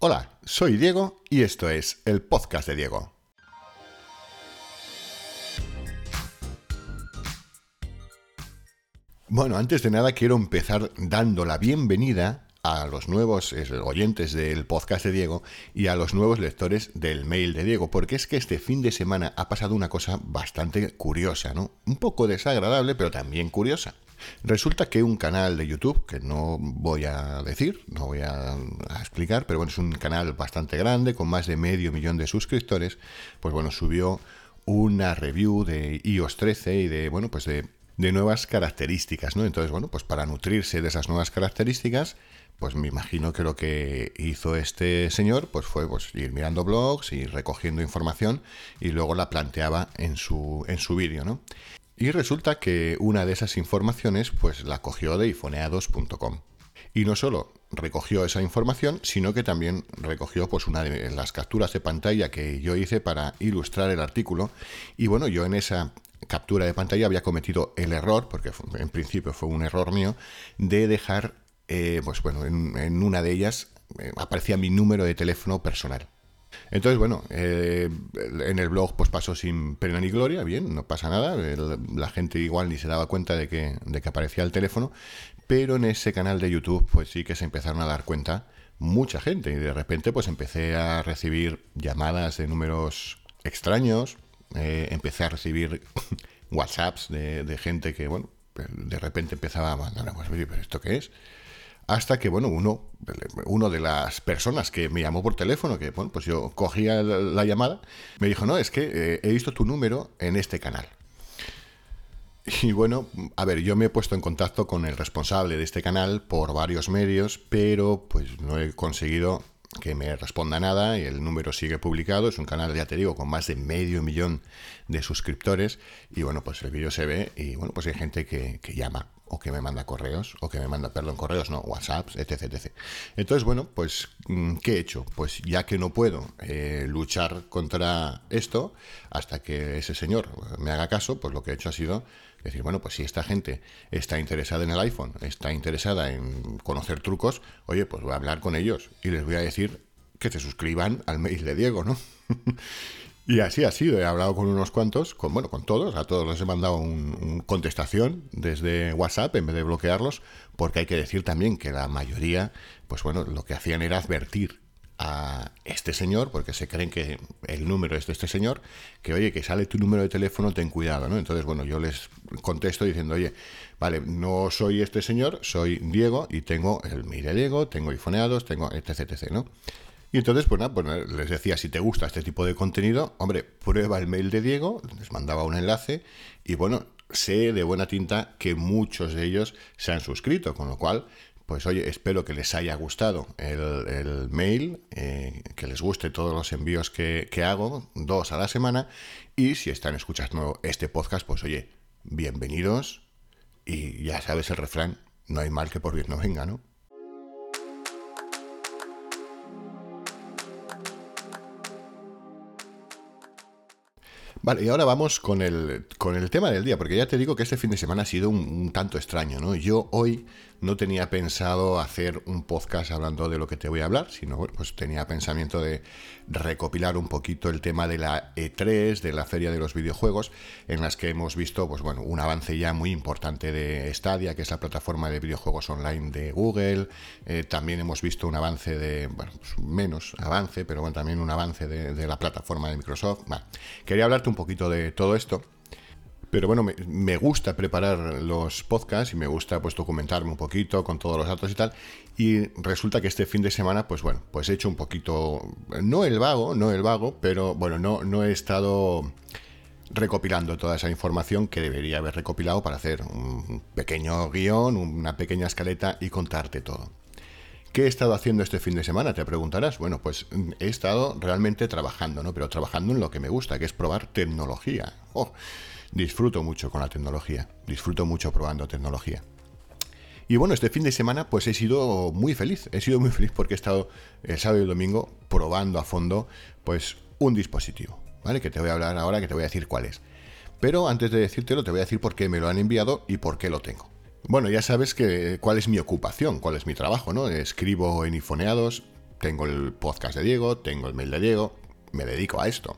Hola, soy Diego y esto es el podcast de Diego. Bueno, antes de nada quiero empezar dando la bienvenida a los nuevos oyentes del podcast de Diego y a los nuevos lectores del mail de Diego, porque es que este fin de semana ha pasado una cosa bastante curiosa, ¿no? Un poco desagradable, pero también curiosa. Resulta que un canal de YouTube, que no voy a decir, no voy a, explicar, pero bueno, es un canal bastante grande, con más de medio millón de suscriptores, pues bueno, subió una review de iOS 13 y de, bueno, pues de, de nuevas características, ¿no? Entonces, bueno, pues para nutrirse de esas nuevas características, pues me imagino que lo que hizo este señor pues fue pues, ir mirando blogs y recogiendo información y luego la planteaba en su, en su vídeo, ¿no? Y resulta que una de esas informaciones pues la cogió de ifoneados.com. Y no solo recogió esa información, sino que también recogió pues una de las capturas de pantalla que yo hice para ilustrar el artículo. Y bueno, yo en esa captura de pantalla había cometido el error, porque en principio fue un error mío, de dejar, eh, pues bueno, en, una de ellas eh, aparecía mi número de teléfono personal. Entonces, bueno, eh, en el blog pues pasó sin pena ni gloria, bien, no pasa nada, la gente igual ni se daba cuenta de que, de que aparecía el teléfono, pero en ese canal de YouTube pues sí que se empezaron a dar cuenta mucha gente y de repente pues empecé a recibir llamadas de números extraños, eh, empecé a recibir WhatsApps de, gente que, bueno, de repente empezaba a mandar, pues, pero ¿esto qué es? Hasta que, bueno, uno, uno de las personas que me llamó por teléfono, que, bueno, pues yo cogía la, llamada, me dijo, no, es que eh, he visto tu número en este canal. Y bueno, a ver, yo me he puesto en contacto con el responsable de este canal por varios medios, pero pues no he conseguido que me responda nada y el número sigue publicado. Es un canal, ya te digo, con más de medio millón de suscriptores y bueno, pues el vídeo se ve y bueno, pues hay gente que, que llama o que me manda correos, o que me manda, perdón, correos, no, WhatsApps, etc, etc. Entonces, bueno, pues, mm, ¿qué he hecho? Pues ya que no puedo eh, luchar contra esto, hasta que ese señor me haga caso, pues lo que he hecho ha sido decir, bueno, pues si esta gente está interesada en el iPhone, está interesada en conocer trucos, oye, pues voy a hablar con ellos y les voy a decir que se suscriban al mail de Diego, ¿no? Y así ha sido, he hablado con unos cuantos, con bueno, con todos, a todos les he mandado una contestación desde WhatsApp en vez de bloquearlos, porque hay que decir también que la mayoría, pues bueno, lo que hacían era advertir a este señor, porque se creen que el número es de este señor, que oye, que sale tu número de teléfono, ten cuidado, ¿no? Entonces, bueno, yo les contesto diciendo, oye, vale, no soy este señor, soy Diego y tengo el mire Diego, tengo iPhoneados, tengo etc, etc, ¿no? Y entonces, pues nada, pues les decía, si te gusta este tipo de contenido, hombre, prueba el mail de Diego, les mandaba un enlace y bueno, sé de buena tinta que muchos de ellos se han suscrito, con lo cual, pues oye, espero que les haya gustado el, mail, eh, que les guste todos los envíos que, que hago, dos a la semana, y si están escuchando este podcast, pues oye, bienvenidos y ya sabes el refrán, no hay mal que por bien no venga, ¿no? Vale, y ahora vamos con el, con el tema del día, porque ya te digo que este fin de semana ha sido un, tanto extraño, ¿no? Yo hoy no tenía pensado hacer un podcast hablando de lo que te voy a hablar, sino, pues tenía pensamiento de recopilar un poquito el tema de la E3, de la Feria de los Videojuegos, en las que hemos visto, pues bueno, un avance ya muy importante de Stadia, que es la plataforma de videojuegos online de Google, eh, también hemos visto un avance de, bueno, pues menos avance, pero bueno, también un avance de, la plataforma de Microsoft. Quería hablarte un poquito de todo esto. Pero bueno, me, gusta preparar los podcasts y me gusta pues documentarme un poquito con todos los datos y tal. Y resulta que este fin de semana, pues bueno, pues he hecho un poquito, no el vago, no el vago, pero bueno, no, no he estado recopilando toda esa información que debería haber recopilado para hacer un pequeño guion, una pequeña escaleta y contarte todo. ¿Qué he estado haciendo este fin de semana? Te preguntarás. Bueno, pues he estado realmente trabajando, ¿no? Pero trabajando en lo que me gusta, que es probar tecnología. Oh, disfruto mucho con la tecnología. Disfruto mucho probando tecnología. Y bueno, este fin de semana pues he sido muy feliz. He sido muy feliz porque he estado el sábado y el domingo probando a fondo pues un dispositivo, ¿vale? Que te voy a hablar ahora, que te voy a decir cuál es. Pero antes de decírtelo, te voy a decir por qué me lo han enviado y por qué lo tengo. Bueno, ya sabes que cuál es mi ocupación, cuál es mi trabajo, ¿no? Escribo en ifoneados, tengo el podcast de Diego, tengo el mail de Diego, me dedico a esto.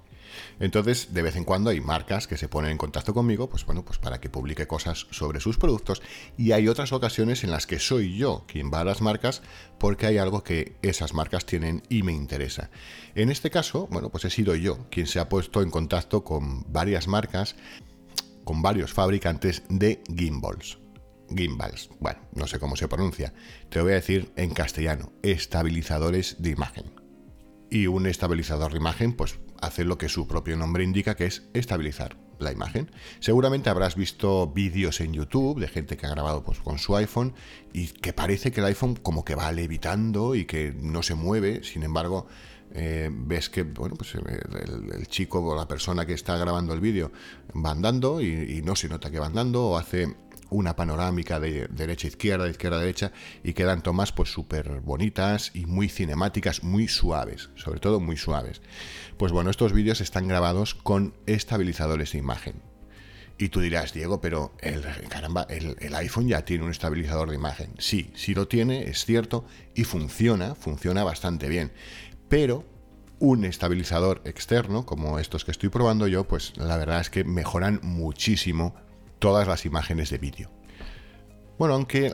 Entonces, de vez en cuando hay marcas que se ponen en contacto conmigo, pues bueno, pues para que publique cosas sobre sus productos. Y hay otras ocasiones en las que soy yo quien va a las marcas porque hay algo que esas marcas tienen y me interesa. En este caso, bueno, pues he sido yo quien se ha puesto en contacto con varias marcas, con varios fabricantes de gimbals gimbals. Bueno, no sé cómo se pronuncia. Te voy a decir en castellano. Estabilizadores de imagen. Y un estabilizador de imagen, pues hace lo que su propio nombre indica, que es estabilizar la imagen. Seguramente habrás visto vídeos en YouTube de gente que ha grabado pues, con su iPhone y que parece que el iPhone como que va levitando y que no se mueve. Sin embargo, eh, ves que bueno, pues, eh, el, chico o la persona que está grabando el vídeo va andando y, y no se nota que va andando o hace una panorámica de derecha a izquierda, de izquierda a derecha, y quedan tomas pues súper bonitas y muy cinemáticas, muy suaves, sobre todo muy suaves. Pues bueno, estos vídeos están grabados con estabilizadores de imagen. Y tú dirás, Diego, pero el, caramba, el, iPhone ya tiene un estabilizador de imagen. Sí, sí lo tiene, es cierto, y funciona, funciona bastante bien. Pero un estabilizador externo, como estos que estoy probando yo, pues la verdad es que mejoran muchísimo todas las imágenes de vídeo. Bueno, aunque,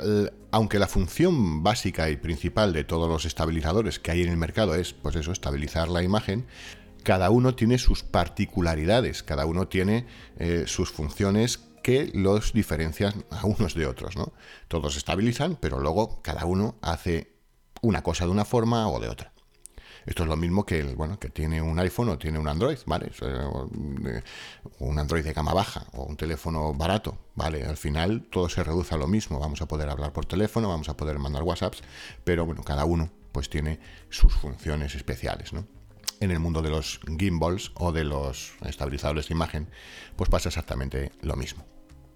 aunque la función básica y principal de todos los estabilizadores que hay en el mercado es, pues eso, estabilizar la imagen, cada uno tiene sus particularidades, cada uno tiene eh, sus funciones que los diferencian a unos de otros, ¿no? Todos estabilizan, pero luego cada uno hace una cosa de una forma o de otra. Esto es lo mismo que el, bueno, que tiene un iPhone o tiene un Android, ¿vale? Un Android de gama baja o un teléfono barato, ¿vale? Al final todo se reduce a lo mismo. Vamos a poder hablar por teléfono, vamos a poder mandar WhatsApps, pero bueno, cada uno pues tiene sus funciones especiales, ¿no? En el mundo de los gimbals o de los estabilizadores de imagen, pues pasa exactamente lo mismo.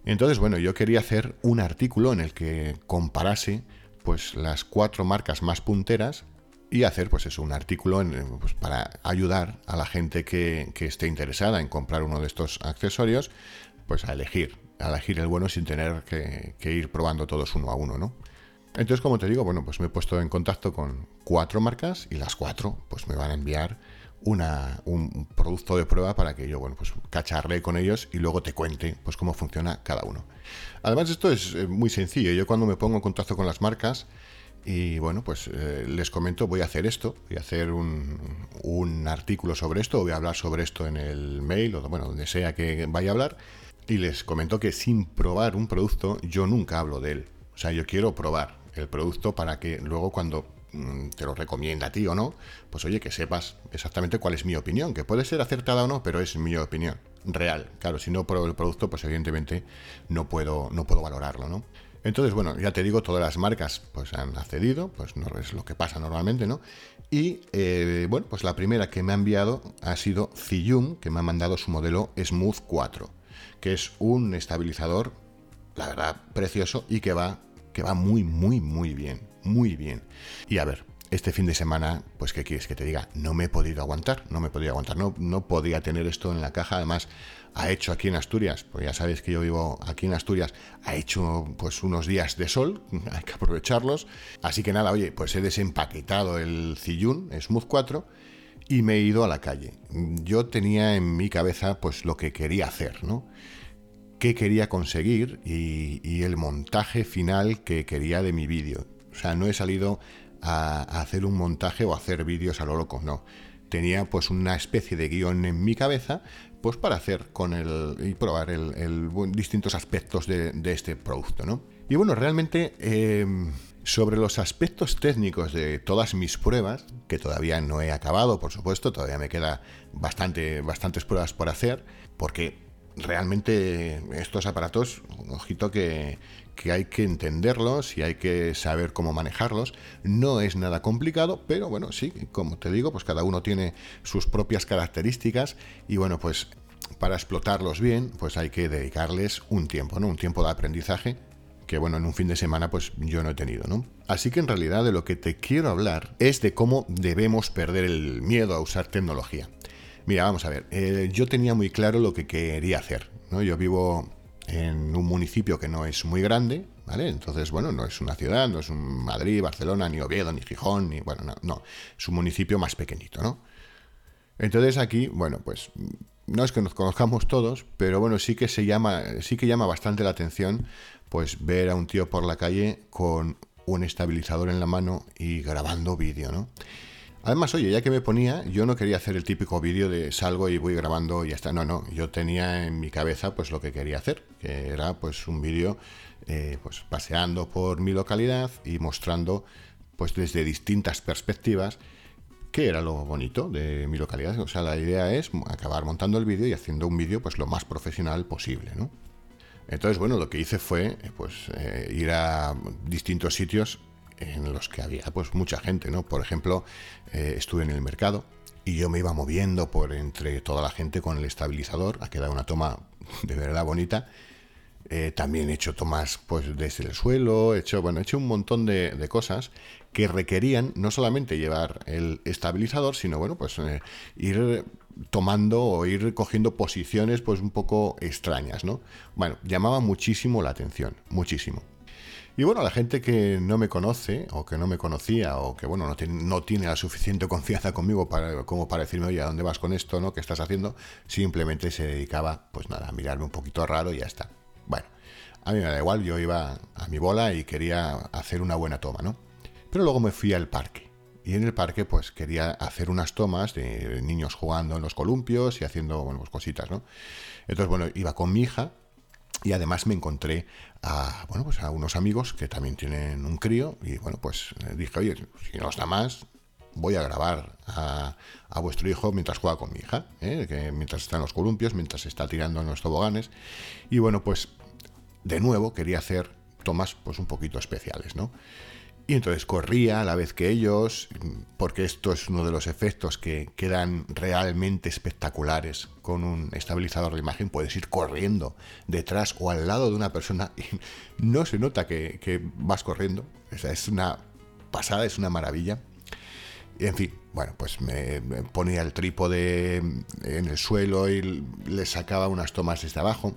Entonces, bueno, yo quería hacer un artículo en el que comparase pues las cuatro marcas más punteras y hacer pues eso, un artículo pues, para ayudar a la gente que, esté interesada en comprar uno de estos accesorios, pues a elegir, a elegir el bueno sin tener que, ir probando todos uno a uno, ¿no? Entonces, como te digo, bueno, pues me he puesto en contacto con cuatro marcas y las cuatro pues me van a enviar una, un producto de prueba para que yo, bueno, pues cacharle con ellos y luego te cuente pues cómo funciona cada uno. Además, esto es eh, muy sencillo. Yo cuando me pongo en contacto con las marcas, y bueno, pues eh, les comento, voy a hacer esto, voy a hacer un, artículo sobre esto, voy a hablar sobre esto en el mail o bueno, donde sea que vaya a hablar. Y les comento que sin probar un producto yo nunca hablo de él. O sea, yo quiero probar el producto para que luego cuando mm, te lo recomienda a ti o no, pues oye, que sepas exactamente cuál es mi opinión, que puede ser acertada o no, pero es mi opinión real. Claro, si no pruebo el producto, pues evidentemente no puedo, no puedo valorarlo, ¿no? Entonces, bueno, ya te digo, todas las marcas pues han accedido, pues no es lo que pasa normalmente, ¿no? Y eh, bueno, pues la primera que me ha enviado ha sido Ziyum, que me ha mandado su modelo Smooth 4, que es un estabilizador, la verdad, precioso y que va, que va muy, muy, muy bien, muy bien. Y a ver, este fin de semana, pues qué quieres que te diga, no me he podido aguantar, no me he podido aguantar, no, no podía tener esto en la caja, además ha hecho aquí en Asturias, pues ya sabéis que yo vivo aquí en Asturias, ha hecho pues unos días de sol, hay que aprovecharlos. Así que nada, oye, pues he desempaquetado el Ziyun Smooth 4 y me he ido a la calle. Yo tenía en mi cabeza pues lo que quería hacer, ¿no? qué quería conseguir y el montaje final que quería de mi vídeo. O sea, no he salido a, hacer un montaje o hacer vídeos a lo loco, no tenía pues una especie de guion en mi cabeza pues para hacer con el y probar el, distintos aspectos de, este producto, ¿no? Y bueno, realmente em, sobre los aspectos técnicos de todas mis pruebas, que todavía no he acabado, por supuesto, todavía me queda bastante, bastantes pruebas por hacer, porque realmente estos aparatos, ojito que, que hay que entenderlos y hay que saber cómo manejarlos. No es nada complicado, pero bueno, sí, como te digo, pues cada uno tiene sus propias características y bueno, pues para explotarlos bien, pues hay que dedicarles un tiempo, ¿no? Un tiempo de aprendizaje que bueno, en un fin de semana pues yo no he tenido, ¿no? Así que en realidad de lo que te quiero hablar es de cómo debemos perder el miedo a usar tecnología. Mira, vamos a ver, eh, yo tenía muy claro lo que quería hacer, ¿no? Yo vivo en un municipio que no es muy grande, ¿vale? Entonces, bueno, no es una ciudad, no es un Madrid, Barcelona, ni Oviedo, ni Gijón, ni, bueno, no, no, es un municipio más pequeñito, ¿no? Entonces aquí, bueno, pues no es que nos conozcamos todos, pero bueno, sí que se llama, sí que llama bastante la atención, pues ver a un tío por la calle con un estabilizador en la mano y grabando vídeo, ¿no? Además, oye, ya que me ponía, yo no quería hacer el típico vídeo de salgo y voy grabando y ya está. No, no, yo tenía en mi cabeza pues lo que quería hacer, que era pues un vídeo eh, pues paseando por mi localidad y mostrando pues desde distintas perspectivas qué era lo bonito de mi localidad. O sea, la idea es acabar montando el vídeo y haciendo un vídeo pues lo más profesional posible, ¿no? Entonces, bueno, lo que hice fue pues eh, ir a distintos sitios en los que había pues mucha gente, ¿no? Por ejemplo, eh, estuve en el mercado y yo me iba moviendo por entre toda la gente con el estabilizador, ha quedado una toma de verdad bonita. Eh, también he hecho tomas pues desde el suelo, he hecho, bueno, he hecho un montón de, cosas que requerían no solamente llevar el estabilizador, sino bueno, pues eh, ir tomando o ir cogiendo posiciones pues un poco extrañas, ¿no? Bueno, llamaba muchísimo la atención, muchísimo. Y bueno, la gente que no me conoce o que no me conocía o que bueno, no tiene, no tiene la suficiente confianza conmigo para, como para decirme, oye, ¿a dónde vas con esto? ¿no? ¿Qué estás haciendo? Simplemente se dedicaba, pues nada, a mirarme un poquito raro y ya está. Bueno, a mí me da igual, yo iba a mi bola y quería hacer una buena toma, ¿no? Pero luego me fui al parque. Y en el parque, pues quería hacer unas tomas de niños jugando en los columpios y haciendo, bueno, pues cositas, ¿no? Entonces, bueno, iba con mi hija y además me encontré a, bueno, pues a unos amigos que también tienen un crío y bueno, pues eh, dije, oye, si no está más, voy a grabar a, vuestro hijo mientras juega con mi hija, ¿eh? mientras está en los columpios, mientras está tirando en los toboganes. Y bueno, pues de nuevo quería hacer tomas pues un poquito especiales, ¿no? Y entonces corría a la vez que ellos, porque esto es uno de los efectos que quedan realmente espectaculares con un estabilizador de imagen. Puedes ir corriendo detrás o al lado de una persona y no se nota que, vas corriendo. es una pasada, es una maravilla. Y en fin, bueno, pues me, ponía el trípode en el suelo y le sacaba unas tomas desde abajo.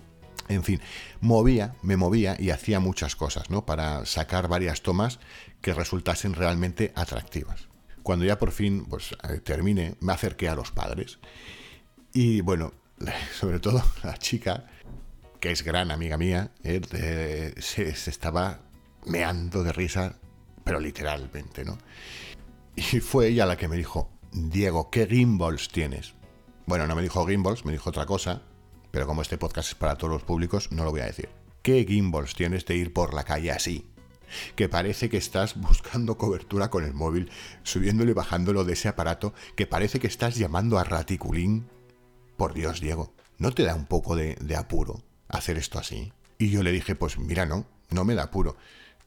En fin, movía, me movía y hacía muchas cosas, ¿no? Para sacar varias tomas que resultasen realmente atractivas. Cuando ya por fin pues, eh, terminé, me acerqué a los padres. Y bueno, sobre todo la chica, que es gran amiga mía, eh, se, estaba meando de risa, pero literalmente, ¿no? Y fue ella la que me dijo, Diego, ¿qué gimbals tienes? Bueno, no me dijo gimbals, me dijo otra cosa, pero como este podcast es para todos los públicos, no lo voy a decir. ¿Qué gimbals tienes de ir por la calle así? que parece que estás buscando cobertura con el móvil, subiéndolo y bajándolo de ese aparato, que parece que estás llamando a Raticulín. Por Dios, Diego, ¿no te da un poco de, apuro hacer esto así? Y yo le dije, pues mira, no, no me da apuro.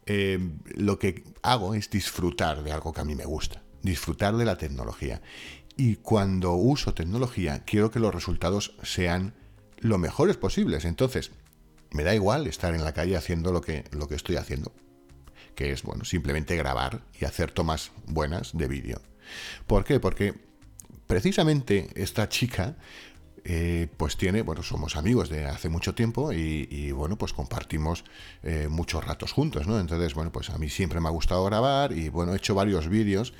Eh, lo que hago es disfrutar de algo que a mí me gusta, disfrutar de la tecnología. Y cuando uso tecnología, quiero que los resultados sean lo mejores posibles. Entonces, me da igual estar en la calle haciendo lo que, lo que estoy haciendo que es, bueno, simplemente grabar y hacer tomas buenas de vídeo. ¿Por qué? Porque precisamente esta chica eh, pues tiene, bueno, somos amigos de hace mucho tiempo y, bueno, pues compartimos eh, muchos ratos juntos, ¿no? Entonces, bueno, pues a mí siempre me ha gustado grabar y bueno, he hecho varios vídeos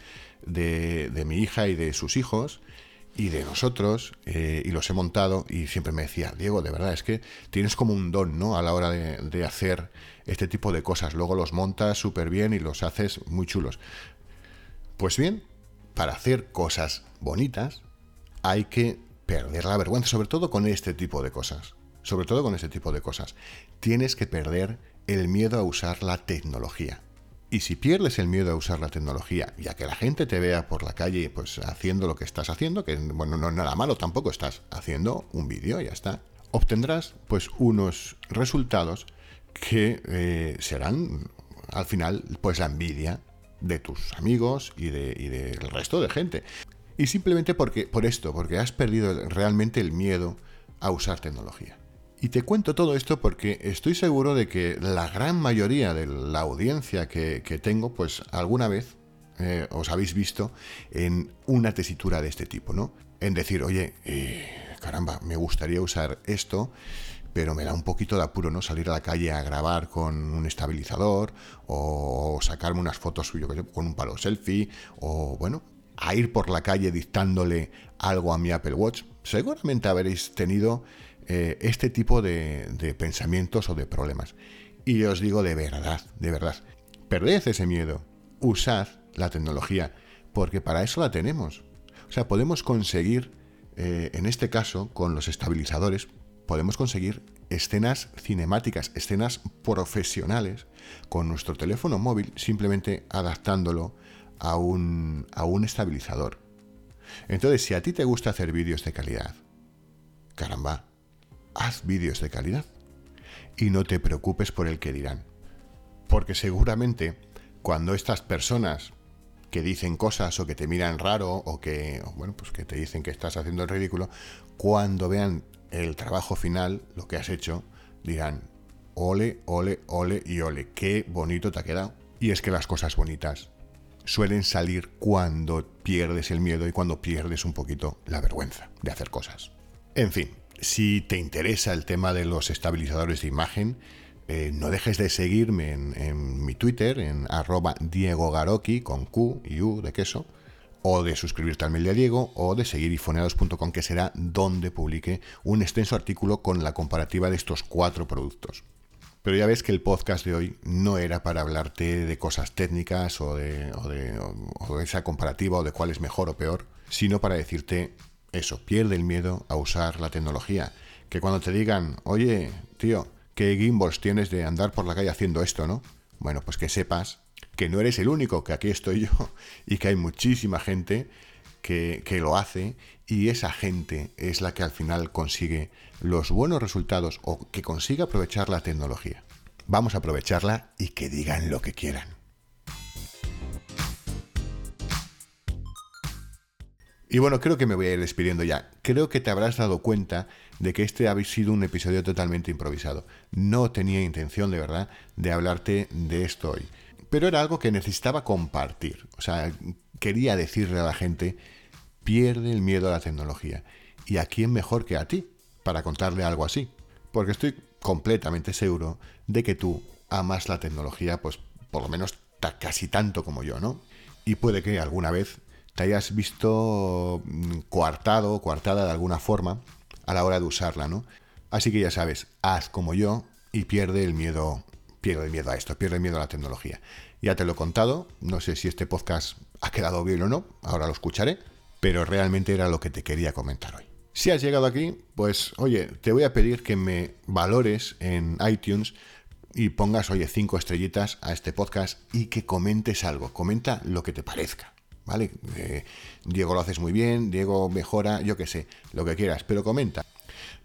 de, de mi hija y de sus hijos y de nosotros eh, y los he montado y siempre me decía, Diego, de verdad, es que tienes como un don, ¿no? A la hora de, hacer este tipo de cosas. Luego los montas súper bien y los haces muy chulos. Pues bien, para hacer cosas bonitas hay que perder la vergüenza, sobre todo con este tipo de cosas. Sobre todo con este tipo de cosas. Tienes que perder el miedo a usar la tecnología. Y si pierdes el miedo a usar la tecnología y a que la gente te vea por la calle pues haciendo lo que estás haciendo, que bueno, no es nada malo, tampoco estás haciendo un vídeo, ya está, obtendrás pues unos resultados que eh, serán al final pues la envidia de tus amigos y, de, y del resto de gente. Y simplemente porque, por esto, porque has perdido realmente el miedo a usar tecnología. Y te cuento todo esto porque estoy seguro de que la gran mayoría de la audiencia que, tengo, pues alguna vez eh, os habéis visto en una tesitura de este tipo, ¿no? En decir, oye, eh, caramba, me gustaría usar esto, pero me da un poquito de apuro, ¿no? Salir a la calle a grabar con un estabilizador o sacarme unas fotos suyo con un palo selfie o, bueno, a ir por la calle dictándole algo a mi Apple Watch. Seguramente habréis tenido eh, este tipo de, pensamientos o de problemas. Y os digo de verdad, de verdad, perded ese miedo, usad la tecnología, porque para eso la tenemos. O sea, podemos conseguir, eh, en este caso, con los estabilizadores, podemos conseguir escenas cinemáticas, escenas profesionales, con nuestro teléfono móvil, simplemente adaptándolo a un, a un estabilizador. Entonces, si a ti te gusta hacer vídeos de calidad, caramba, haz vídeos de calidad. Y no te preocupes por el que dirán. Porque seguramente cuando estas personas que dicen cosas o que te miran raro o que, bueno, pues que te dicen que estás haciendo el ridículo, cuando vean el trabajo final, lo que has hecho, dirán, ole, ole, ole y ole, qué bonito te ha quedado. Y es que las cosas bonitas suelen salir cuando pierdes el miedo y cuando pierdes un poquito la vergüenza de hacer cosas. En fin, si te interesa el tema de los estabilizadores de imagen, eh, no dejes de seguirme en, mi Twitter, en arroba Diego Garoki, con Q y U de queso, o de suscribirte al mail Diego, o de seguir ifoneados.com, que será donde publique un extenso artículo con la comparativa de estos cuatro productos. Pero ya ves que el podcast de hoy no era para hablarte de cosas técnicas o de, o de esa comparativa o de cuál es mejor o peor, sino para decirte eso, pierde el miedo a usar la tecnología. Que cuando te digan, oye, tío, ¿qué gimbals tienes de andar por la calle haciendo esto, no? Bueno, pues que sepas que no eres el único, que aquí estoy yo y que hay muchísima gente que, que, lo hace y esa gente es la que al final consigue los buenos resultados o que consigue aprovechar la tecnología. Vamos a aprovecharla y que digan lo que quieran. Y bueno, creo que me voy a ir despidiendo ya. Creo que te habrás dado cuenta de que este ha sido un episodio totalmente improvisado. No tenía intención, de verdad, de hablarte de esto hoy. Pero era algo que necesitaba compartir. O sea, quería decirle a la gente, pierde el miedo a la tecnología. ¿Y a quién mejor que a ti para contarle algo así? Porque estoy completamente seguro de que tú amas la tecnología, pues por lo menos casi tanto como yo, ¿no? Y puede que alguna vez te hayas visto mm, coartado o coartada de alguna forma a la hora de usarla, ¿no? Así que ya sabes, haz como yo y pierde el miedo, pierde el miedo a esto, pierde el miedo a la tecnología. Ya te lo he contado, no sé si este podcast ha quedado bien o no, ahora lo escucharé, pero realmente era lo que te quería comentar hoy. Si has llegado aquí, pues oye, te voy a pedir que me valores en iTunes y pongas, oye, cinco estrellitas a este podcast y que comentes algo, comenta lo que te parezca. ¿Vale? Eh, Diego lo haces muy bien, Diego mejora, yo qué sé, lo que quieras, pero comenta.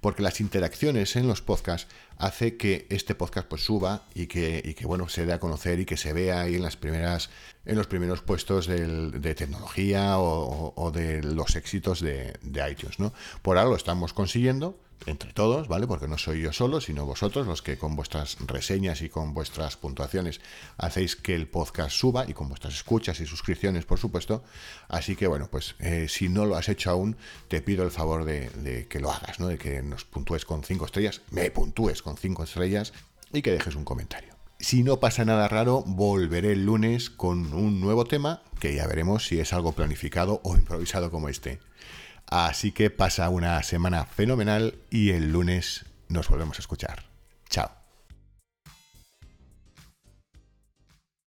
Porque las interacciones en los podcasts hace que este podcast pues suba y que, que bueno, se dé a conocer y que se vea ahí en las primeras, en los primeros puestos de tecnología o, de los éxitos de, de iTunes, ¿no? Por ahora lo estamos consiguiendo, entre todos, ¿vale? Porque no soy yo solo, sino vosotros los que con vuestras reseñas y con vuestras puntuaciones hacéis que el podcast suba y con vuestras escuchas y suscripciones, por supuesto. Así que, bueno, pues eh, si no lo has hecho aún, te pido el favor de, que lo hagas, ¿no? De que nos puntúes con cinco estrellas, me puntúes con cinco estrellas y que dejes un comentario. Si no pasa nada raro, volveré el lunes con un nuevo tema que ya veremos si es algo planificado o improvisado como este. Así que pasa una semana fenomenal y el lunes nos volvemos a escuchar. Chao.